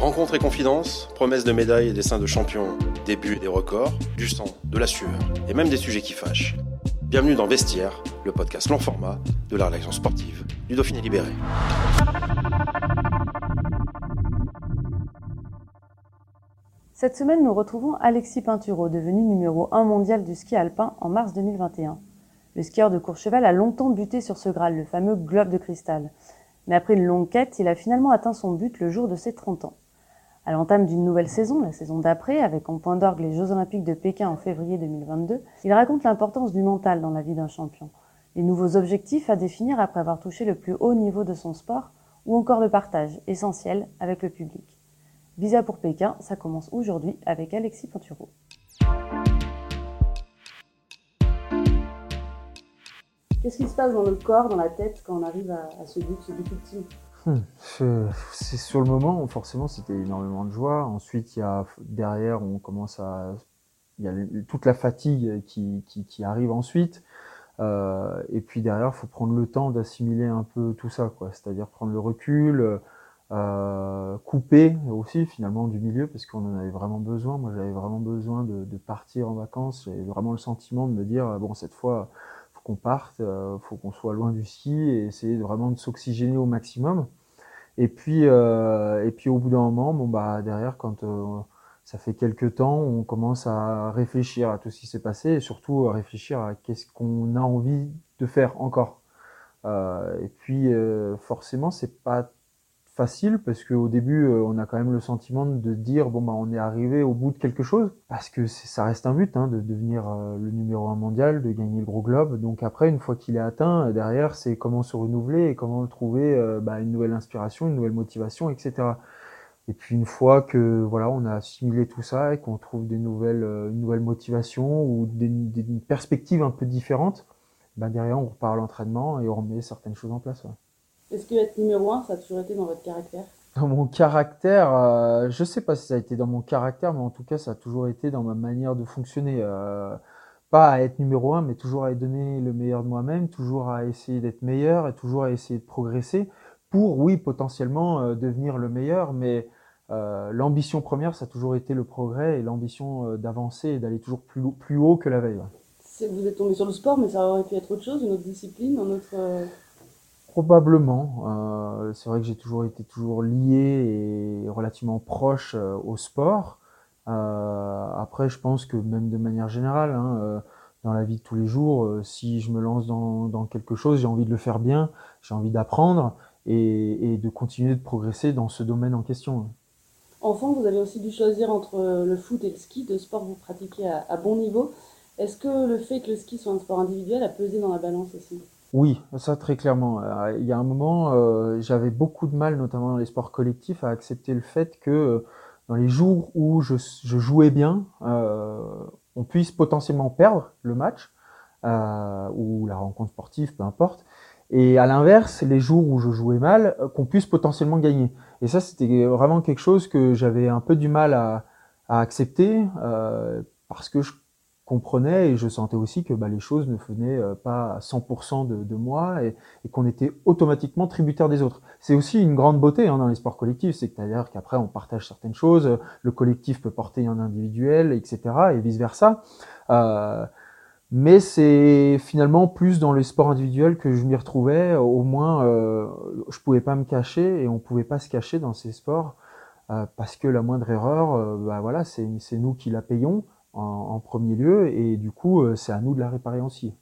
Rencontres et confidences, promesses de médailles et dessins de champions, débuts et des records, du sang, de la sueur et même des sujets qui fâchent. Bienvenue dans Vestiaire, le podcast long format de la rédaction sportive du Dauphiné Libéré. Cette semaine, nous retrouvons Alexis Pinturo, devenu numéro 1 mondial du ski alpin en mars 2021. Le skieur de Courchevel a longtemps buté sur ce Graal, le fameux globe de cristal. Mais après une longue quête, il a finalement atteint son but le jour de ses 30 ans. À l'entame d'une nouvelle saison, la saison d'après, avec en point d'orgue les Jeux Olympiques de Pékin en février 2022, il raconte l'importance du mental dans la vie d'un champion, les nouveaux objectifs à définir après avoir touché le plus haut niveau de son sport, ou encore le partage, essentiel, avec le public. Visa pour Pékin, ça commence aujourd'hui avec Alexis Pinturo. Qu'est-ce qui se passe dans le corps, dans la tête, quand on arrive à, à ce but, ce but ultime? C'est sur le moment, forcément, c'était énormément de joie. Ensuite, il y a derrière, on commence à, il y a toute la fatigue qui arrive ensuite. Euh, et puis derrière, il faut prendre le temps d'assimiler un peu tout ça, quoi. C'est-à-dire prendre le recul, euh, couper aussi finalement du milieu parce qu'on en avait vraiment besoin. Moi, j'avais vraiment besoin de, de partir en vacances. J'avais vraiment le sentiment de me dire bon, cette fois qu'on parte, euh, faut qu'on soit loin du ski et essayer vraiment de s'oxygéner au maximum. Et puis, euh, et puis au bout d'un moment, bon bah derrière, quand euh, ça fait quelques temps, on commence à réfléchir à tout ce qui s'est passé et surtout à réfléchir à qu'est-ce qu'on a envie de faire encore. Euh, et puis forcément, c'est pas facile parce qu'au début, euh, on a quand même le sentiment de dire bon bah on est arrivé au bout de quelque chose parce que ça reste un but hein, de devenir euh, le numéro un mondial, de gagner le gros globe. Donc après, une fois qu'il est atteint, euh, derrière c'est comment se renouveler et comment trouver bah, une nouvelle inspiration, une nouvelle motivation, etc. Et puis une fois que voilà, on a assimilé tout ça et qu'on trouve des nouvelles, une nouvelle motivation ou des, des perspectives un peu différentes, bah derrière on repart à l'entraînement et on remet certaines choses en place. Est-ce que être numéro un, ça a toujours été dans votre caractère? Dans mon caractère, euh, je sais pas si ça a été dans mon caractère, mais en tout cas, ça a toujours été dans ma manière de fonctionner. Euh, pas à être numéro un, mais toujours à donner le meilleur de moi-même, toujours à essayer d'être meilleur et toujours à essayer de progresser pour, oui, potentiellement euh, devenir le meilleur, mais euh, l'ambition première, ça a toujours été le progrès et l'ambition euh, d'avancer et d'aller toujours plus, plus haut que la veille. Vous êtes tombé sur le sport, mais ça aurait pu être autre chose, une autre discipline, un autre... Probablement. Euh, c'est vrai que j'ai toujours été toujours lié et relativement proche euh, au sport. Euh, après, je pense que même de manière générale, hein, dans la vie de tous les jours, si je me lance dans, quelque chose, j'ai envie de le faire bien, j'ai envie d'apprendre et, de continuer de progresser dans ce domaine en question. Enfant, vous avez aussi dû choisir entre le foot et le ski, deux sports que vous pratiquez à bon niveau. Est-ce que le fait que le ski soit un sport individuel a pesé dans la balance aussi? Oui, ça très clairement. Euh, il y a un moment, euh, j'avais beaucoup de mal, notamment dans les sports collectifs, à accepter le fait que euh, dans les jours où je, jouais bien, on puisse potentiellement perdre le match ou la rencontre sportive, peu importe. Et à l'inverse, les jours où je jouais mal, qu'on puisse potentiellement gagner. Et ça, c'était vraiment quelque chose que j'avais un peu du mal à accepter parce que je comprenais et je sentais aussi que bah, les choses ne venaient euh, pas à 100% de, moi et, qu'on était automatiquement tributaire des autres. C'est aussi une grande beauté hein, dans les sports collectifs, c'est à dire qu'après on partage certaines choses, le collectif peut porter un individuel, etc. et vice versa. Euh, mais c'est finalement plus dans les sports individuels que je m'y retrouvais. Au moins, euh, je pouvais pas me cacher et on pouvait pas se cacher dans ces sports euh, parce que la moindre erreur, euh, bah voilà, c'est nous qui la payons en, en, premier lieu, et du coup, euh, c'est à nous de la réparer aussi.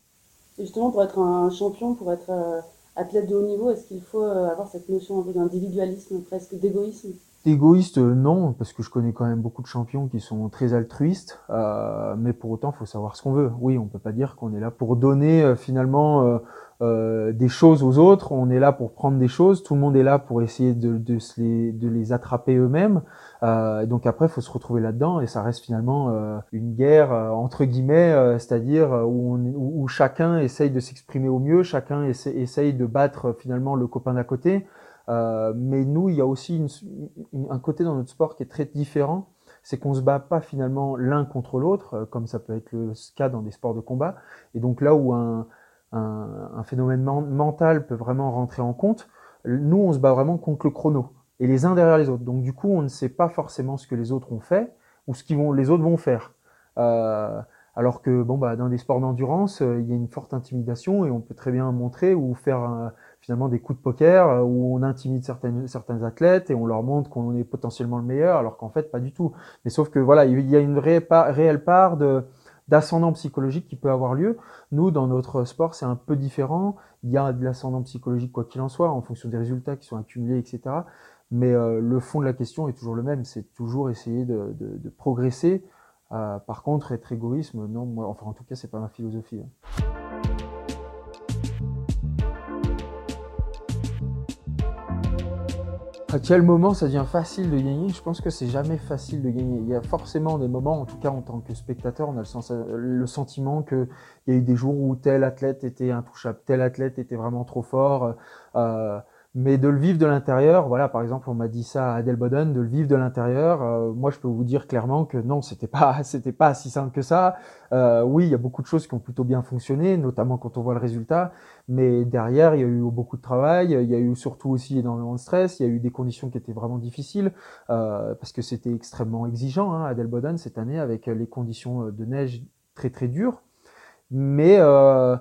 Et justement, pour être un champion, pour être euh, athlète de haut niveau, est-ce qu'il faut euh, avoir cette notion d'individualisme, presque d'égoïsme? Égoïste, non, parce que je connais quand même beaucoup de champions qui sont très altruistes, euh, mais pour autant, il faut savoir ce qu'on veut. Oui, on peut pas dire qu'on est là pour donner euh, finalement euh, euh, des choses aux autres, on est là pour prendre des choses, tout le monde est là pour essayer de, de, se les, de les attraper eux-mêmes. Euh, donc après, il faut se retrouver là-dedans, et ça reste finalement une guerre entre guillemets, c'est-à-dire où, on, où, chacun essaye de s'exprimer au mieux, chacun essaye, de battre finalement le copain d'à côté. Euh, mais nous, il y a aussi un côté dans notre sport qui est très différent, c'est qu'on se bat pas finalement l'un contre l'autre, euh, comme ça peut être le cas dans des sports de combat. Et donc là où un, phénomène mental peut vraiment rentrer en compte, nous, on se bat vraiment contre le chrono et les uns derrière les autres. Donc du coup, on ne sait pas forcément ce que les autres ont fait ou ce qu'ils vont, les autres vont faire. Euh, alors que bon, bah, dans des sports d'endurance, il y a une forte intimidation et on peut très bien montrer ou faire un, finalement des coups de poker euh, où on intimide certaines, certains athlètes et on leur montre qu'on est potentiellement le meilleur, alors qu'en fait pas du tout. Mais sauf que voilà, il y a une réelle part, réelle part de d'ascendant psychologique qui peut avoir lieu. Nous, dans notre sport, c'est un peu différent. Il y a de l'ascendant psychologique quoi qu'il en soit, en fonction des résultats qui sont accumulés, etc. Mais euh, le fond de la question est toujours le même, c'est toujours essayer de, progresser. Euh, par contre, être égoïsme, non, moi, enfin en tout cas, c'est pas ma philosophie. Hein. À quel moment ça devient facile de gagner Je pense que c'est jamais facile de gagner. Il y a forcément des moments, en tout cas en tant que spectateur, on a le, sens, le sentiment qu'il y a eu des jours où tel athlète était intouchable, tel athlète était vraiment trop fort. Euh, mais de le vivre de l'intérieur, voilà, par exemple, on m'a dit ça à Adel Boden, de le vivre de l'intérieur. Euh, moi, je peux vous dire clairement que non, c'était pas, c'était pas si simple que ça. Euh, oui, il y a beaucoup de choses qui ont plutôt bien fonctionné, notamment quand on voit le résultat. Mais derrière, il y a eu beaucoup de travail. Il y a eu surtout aussi énormément de stress. Il y a eu des conditions qui étaient vraiment difficiles euh, parce que c'était extrêmement exigeant hein, Adel Boden cette année avec les conditions de neige très très dures. Mais euh,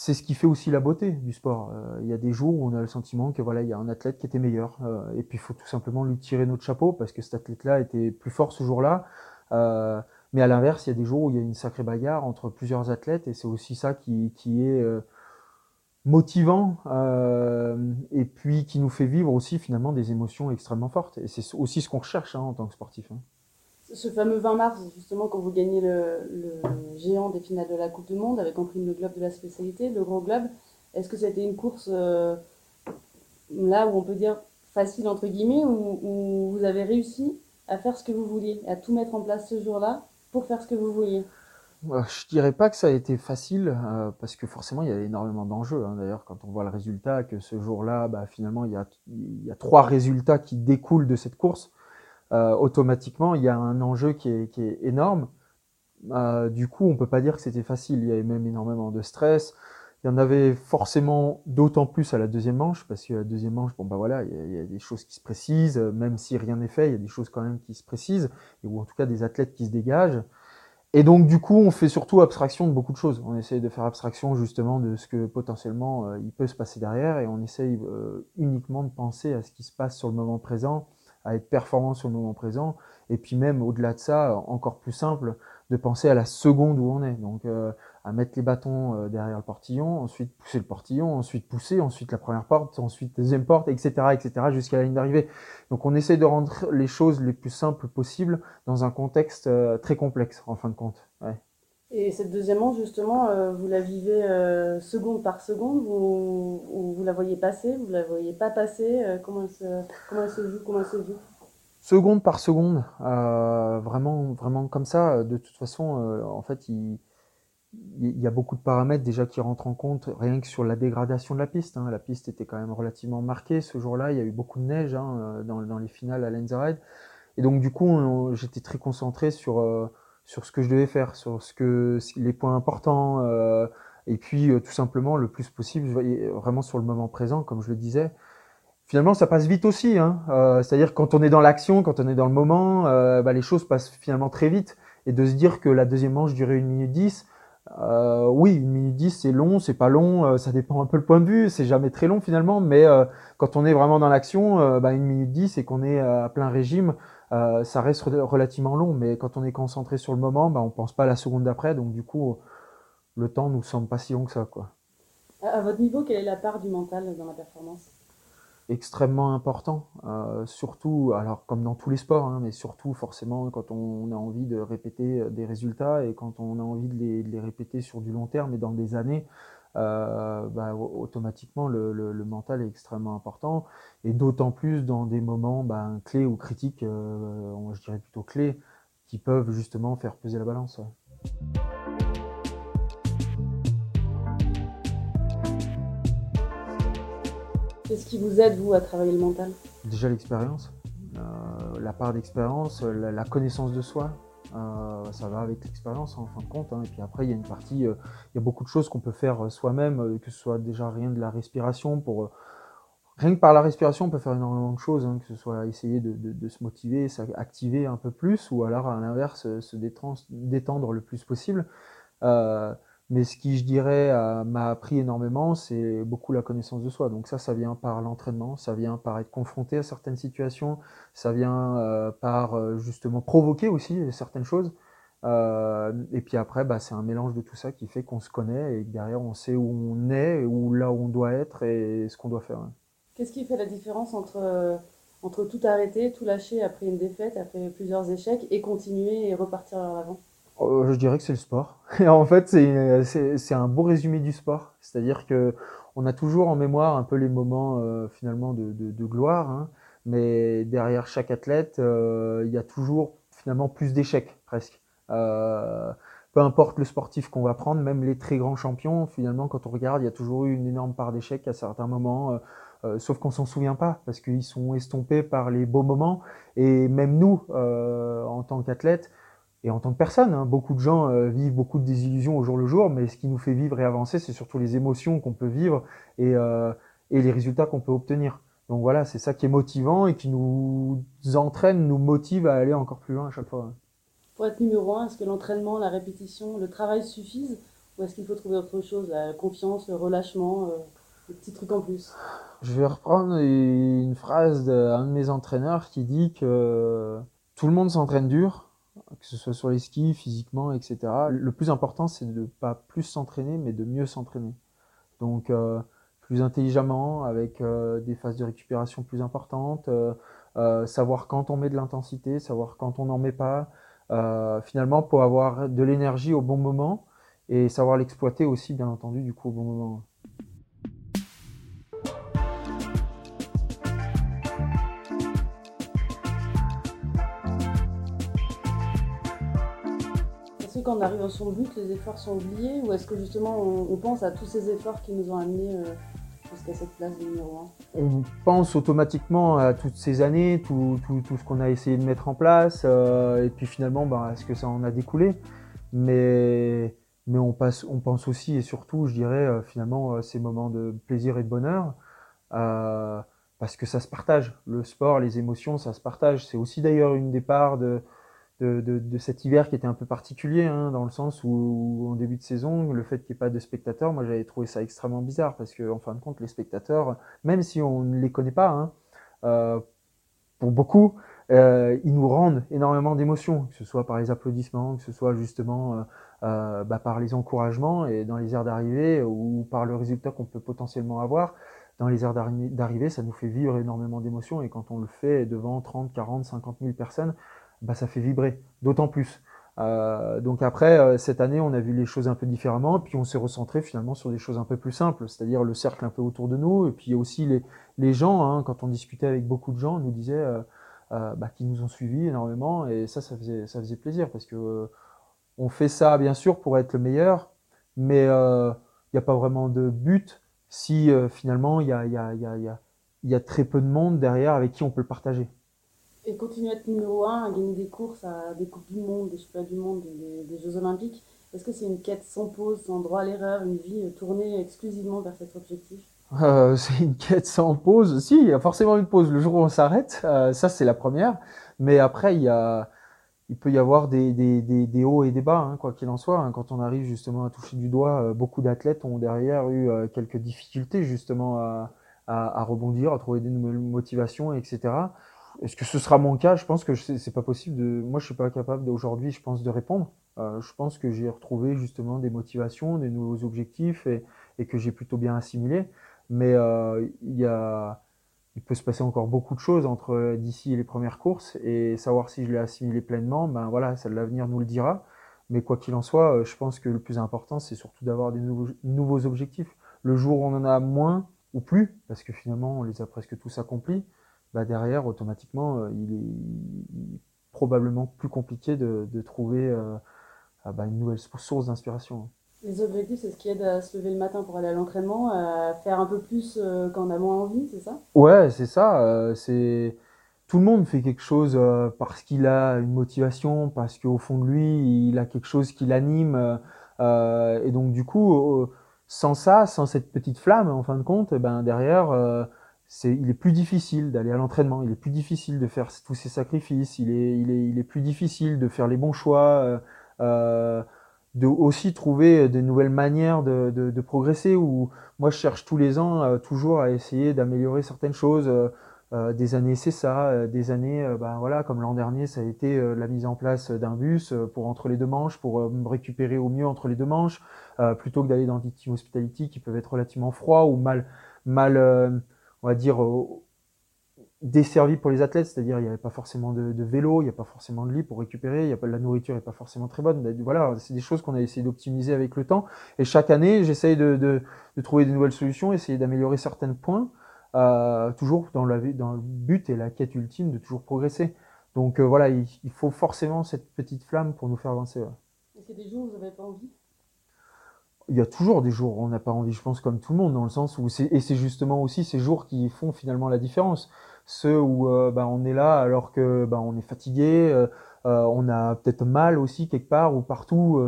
c'est ce qui fait aussi la beauté du sport. Euh, il y a des jours où on a le sentiment que voilà, il y a un athlète qui était meilleur, euh, et puis il faut tout simplement lui tirer notre chapeau parce que cet athlète-là était plus fort ce jour-là. Euh, mais à l'inverse, il y a des jours où il y a une sacrée bagarre entre plusieurs athlètes, et c'est aussi ça qui, qui est motivant, et puis qui nous fait vivre aussi finalement des émotions extrêmement fortes. Et c'est aussi ce qu'on recherche hein, en tant que sportif. Hein ce fameux 20 mars, justement, quand vous gagnez le, géant des finales de la Coupe du Monde avec en prime le globe de la spécialité, le gros globe, est-ce que c'était une course euh, là où on peut dire facile entre guillemets, où, vous avez réussi à faire ce que vous vouliez, à tout mettre en place ce jour-là pour faire ce que vous vouliez? Je dirais pas que ça a été facile euh, parce que forcément il y a énormément d'enjeux. Hein. D'ailleurs, quand on voit le résultat, que ce jour-là, bah, finalement il y a trois résultats qui découlent de cette course. Euh, automatiquement, il y a un enjeu qui est, qui est énorme. Euh, du coup, on peut pas dire que c'était facile. Il y avait même énormément de stress. Il y en avait forcément d'autant plus à la deuxième manche, parce que la deuxième manche, bon bah voilà, il y, a, des choses qui se précisent, même si rien n'est fait, il y a des choses quand même qui se précisent, ou en tout cas des athlètes qui se dégagent. Et donc du coup, on fait surtout abstraction de beaucoup de choses. On essaye de faire abstraction justement de ce que potentiellement euh, il peut se passer derrière, et on essaye uniquement de penser à ce qui se passe sur le moment présent, à être performant sur le moment présent. Et puis même au-delà de ça, encore plus simple, de penser à la seconde où on est. Donc euh, à mettre les bâtons euh, derrière le portillon, ensuite pousser le portillon, ensuite pousser, ensuite la première porte, ensuite deuxième porte, etc., etc., jusqu'à la ligne d'arrivée. Donc on essaie de rendre les choses les plus simples possibles dans un contexte euh, très complexe, en fin de compte. Et cette deuxième manche, justement, vous la vivez seconde par seconde, vous, vous la voyez passer, vous la voyez pas passer, comment, elle se, comment se joue, comment elle se vit seconde par seconde, euh, vraiment, vraiment comme ça. De toute façon, euh, en fait, il, y a beaucoup de paramètres déjà qui rentrent en compte, rien que sur la dégradation de la piste. Hein. La piste était quand même relativement marquée ce jour-là. Il y a eu beaucoup de neige hein, euh, dans, dans, les finales à Lenzerheide. Et donc, du coup, j'étais très concentré sur, sur ce que je devais faire, sur ce que, les points importants. et puis, tout simplement, le plus possible, vraiment sur le moment présent, comme je le disais finalement, ça passe vite aussi. Hein. Euh, C'est-à-dire quand on est dans l'action, quand on est dans le moment, euh, bah, les choses passent finalement très vite. Et de se dire que la deuxième manche durait une minute dix, euh, oui, une minute dix, c'est long, c'est pas long, euh, ça dépend un peu le point de vue, c'est jamais très long finalement, mais euh, quand on est vraiment dans l'action, bah, une minute dix et qu'on est à plein régime, ça reste relativement long. Mais quand on est concentré sur le moment, bah, on pense pas à la seconde d'après, donc du coup, le temps nous semble pas si long que ça. Quoi. À votre niveau, quelle est la part du mental dans la performance? Extrêmement important, surtout, alors comme dans tous les sports, hein, mais surtout forcément quand on a envie de répéter des résultats et quand on a envie de les, de les répéter sur du long terme et dans des années, euh, bah, automatiquement le, le, mental est extrêmement important. Et d'autant plus dans des moments bah, clés ou critiques, euh, je dirais plutôt clés, qui peuvent justement faire peser la balance. Qu'est-ce qui vous aide, vous, à travailler le mental? Déjà l'expérience, euh, la part d'expérience, la, connaissance de soi, euh, ça va avec l'expérience en fin de compte. Hein. Et puis après, il y a une partie, euh, il y a beaucoup de choses qu'on peut faire euh, soi-même, que ce soit déjà rien de la respiration. Pour rien que par la respiration, on peut faire énormément de choses, hein, que ce soit essayer de, se motiver, s'activer un peu plus, ou alors à l'inverse, se détendre, le plus possible. Mais ce qui, je dirais, m'a appris énormément, c'est beaucoup la connaissance de soi. Donc ça, ça vient par l'entraînement, ça vient par être confronté à certaines situations, ça vient euh, par euh, justement provoquer aussi certaines choses. Euh, et puis après, bah, c'est un mélange de tout ça qui fait qu'on se connaît et que derrière, on sait où on est, où là où on doit être et ce qu'on doit faire. Qu'est-ce qui fait la différence entre, entre tout arrêter, tout lâcher après une défaite, après plusieurs échecs et continuer et repartir vers l'avant? Euh, je dirais que c'est le sport. Et en fait, c'est un beau résumé du sport. C'est-à-dire que on a toujours en mémoire un peu les moments euh, finalement de, gloire, hein, mais derrière chaque athlète, euh, il y a toujours finalement plus d'échecs presque. Peu importe le sportif qu'on va prendre, même les très grands champions, finalement, quand on regarde, il y a toujours eu une énorme part d'échecs à certains moments. Sauf qu'on s'en souvient pas parce qu'ils sont estompés par les beaux moments et même nous en tant qu'athlètes et en tant que personne, hein, beaucoup de gens euh, vivent beaucoup de désillusions au jour le jour, mais ce qui nous fait vivre et avancer, c'est surtout les émotions qu'on peut vivre et, euh, et les résultats qu'on peut obtenir. Donc voilà, c'est ça qui est motivant et qui nous entraîne, nous motive à aller encore plus loin à chaque fois. Pour être numéro un, est-ce que l'entraînement, la répétition, le travail suffisent ou est-ce qu'il faut trouver autre chose, la confiance, le relâchement, euh, des petits trucs en plus? Je vais reprendre une phrase d'un de mes entraîneurs qui dit que tout le monde s'entraîne dur, que ce soit sur les skis, physiquement, etc. Le plus important, c'est de ne pas plus s'entraîner, mais de mieux s'entraîner. Donc, euh, plus intelligemment, avec euh, des phases de récupération plus importantes, euh, savoir quand on met de l'intensité, savoir quand on n'en met pas, finalement, pour avoir de l'énergie au bon moment et savoir l'exploiter aussi, bien entendu, du coup, au bon moment. On arrive à son but, les efforts sont oubliés Ou est-ce que justement on, pense à tous ces efforts qui nous ont amenés euh, jusqu'à cette place de numéro 1 On pense automatiquement à toutes ces années, tout, ce qu'on a essayé de mettre en place, euh, et puis finalement, bah, est-ce que ça en a découlé? Mais, mais on, passe, on pense aussi et surtout, je dirais, euh, finalement, ces moments de plaisir et de bonheur. parce que ça se partage. Le sport, les émotions, ça se partage. C'est aussi d'ailleurs une des parts de, de, cet hiver qui était un peu particulier, hein, dans le sens où, en début de saison, le fait qu'il n'y ait pas de spectateurs, moi j'avais trouvé ça extrêmement bizarre, parce que en fin de compte, les spectateurs, même si on ne les connaît pas, hein, euh, pour beaucoup, euh, ils nous rendent énormément d'émotions, que ce soit par les applaudissements, que ce soit justement euh, bah, par les encouragements et dans les aires d'arrivée, ou par le résultat qu'on peut potentiellement avoir. Dans les aires d'arrivée, ça nous fait vivre énormément d'émotions, et quand on le fait devant 30, 40, 50 000 personnes, bah, ça fait vibrer, d'autant plus. Euh, donc après, euh, cette année, on a vu les choses un peu différemment, puis on s'est recentré finalement sur des choses un peu plus simples, c'est-à-dire le cercle un peu autour de nous, et puis aussi les, les gens, hein, quand on discutait avec beaucoup de gens, on nous disaient euh, bah, qu'ils nous ont suivis énormément, et ça, ça faisait, ça faisait plaisir, parce que on fait ça bien sûr pour être le meilleur, mais il n'y a pas vraiment de but si finalement il y a, y, a, y, a, y a très peu de monde derrière avec qui on peut le partager et continuer à être numéro un, à gagner des courses, à des Coupes du Monde, des Championnats du Monde, des, Jeux Olympiques, est-ce que c'est une quête sans pause, sans droit à l'erreur, une vie tournée exclusivement vers cet objectif? Euh, C'est une quête sans pause. Si, il y a forcément une pause le jour où on s'arrête. Euh, ça, c'est la première. Mais après, il y a, il peut y avoir des, des, des, hauts et des bas, hein, quoi qu'il en soit. Hein. Quand on arrive justement à toucher du doigt, euh, beaucoup d'athlètes ont derrière eu euh, quelques difficultés justement à, à, rebondir, à trouver des nouvelles motivations, etc. Est-ce que ce sera mon cas? Je pense que c'est pas possible de. Moi, je suis pas capable aujourd'hui, je pense, de répondre. Euh, je pense que j'ai retrouvé justement des motivations, des nouveaux objectifs et, et que j'ai plutôt bien assimilé. Mais euh, il y a il peut se passer encore beaucoup de choses entre d'ici les premières courses et savoir si je l'ai assimilé pleinement, ben voilà, l'avenir nous le dira. Mais quoi qu'il en soit, je pense que le plus important, c'est surtout d'avoir des nouveaux, objectifs. Le jour où on en a moins ou plus, parce que finalement on les a presque tous accomplis, bah derrière automatiquement il est, probablement plus compliqué de, de trouver ah bah, une nouvelle source d'inspiration. Les objectifs, c'est ce qui aide à se lever le matin pour aller à l'entraînement, à faire un peu plus euh, quand on a moins envie, c'est ça? Ouais, c'est ça. Euh, c'est tout le monde fait quelque chose euh, parce qu'il a une motivation, parce qu'au fond de lui, il a quelque chose qui l'anime. et donc du coup, sans ça, sans cette petite flamme, en fin de compte, eh ben derrière, c'est, il est plus difficile d'aller à l'entraînement. Il est plus difficile de faire tous ces sacrifices. Il est, il est, il est plus difficile de faire les bons choix. Euh, de aussi trouver de nouvelles manières de, de, de, progresser. Ou moi, je cherche tous les ans euh, toujours à essayer d'améliorer certaines choses. Euh, euh des années, c'est ça. Des années, ben voilà, comme l'an dernier, ça a été la mise en place d'un bus pour entre les deux manches, pour me récupérer au mieux entre les deux manches, plutôt que d'aller dans des team hospitality qui peuvent être relativement froids ou mal, mal, on va dire desservi pour les athlètes, c'est-à-dire il n'y avait pas forcément de, vélo, il n'y a pas forcément de lit pour récupérer, il y a pas la nourriture n'est pas forcément très bonne. Voilà, c'est des choses qu'on a essayé d'optimiser avec le temps. Et chaque année, j'essaye de, de, trouver des nouvelles solutions, essayer d'améliorer certains points, euh, toujours dans, la, dans le but et la quête ultime de toujours progresser. Donc euh, voilà, il, faut forcément cette petite flamme pour nous faire avancer. Est-ce des jours où vous n'avez pas envie il y a toujours des jours où on n'a pas envie, je pense, comme tout le monde, dans le sens où c'est, et c'est justement aussi ces jours qui font finalement la différence. Ceux où euh, bah, on est là alors que bah, on est fatigué, euh, euh, on a peut-être mal aussi quelque part ou partout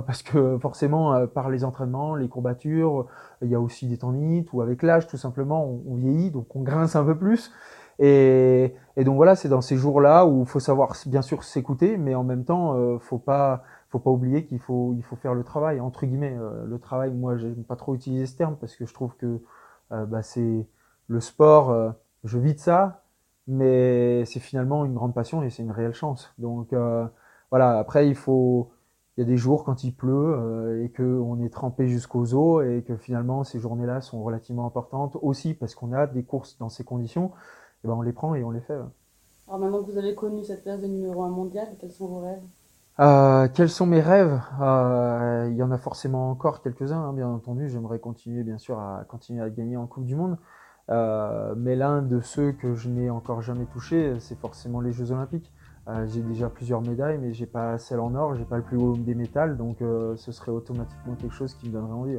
parce que forcément par les entraînements, les courbatures, il y a aussi des tendinites ou avec l'âge tout simplement on, on, vieillit donc on grince un peu plus. Et, et donc voilà c'est dans ces jours-là où il faut savoir bien sûr s'écouter mais en même temps euh, faut pas faut pas oublier qu'il faut il faut faire le travail entre guillemets le travail moi j'aime pas trop utiliser ce terme parce que je trouve que bah, c'est le sport je vis de ça, mais c'est finalement une grande passion et c'est une réelle chance. Donc euh, voilà, après il faut, il y a des jours quand il pleut euh, et qu'on est trempé jusqu'aux os et que finalement ces journées-là sont relativement importantes aussi parce qu'on a des courses dans ces conditions, et ben on les prend et on les fait. Alors maintenant que vous avez connu cette place de numéro 1 mondial, quels sont vos rêves? Euh, quels sont mes rêves? Euh, Il y en a forcément encore quelques-uns, hein, bien entendu. J'aimerais continuer, bien sûr, à continuer à gagner en Coupe du Monde. Euh, mais l'un de ceux que je n'ai encore jamais touché, c'est forcément les Jeux Olympiques. J'ai déjà plusieurs médailles, mais j'ai pas celle en or, j'ai pas le plus haut des métals, donc ce serait automatiquement quelque chose qui me donnerait envie.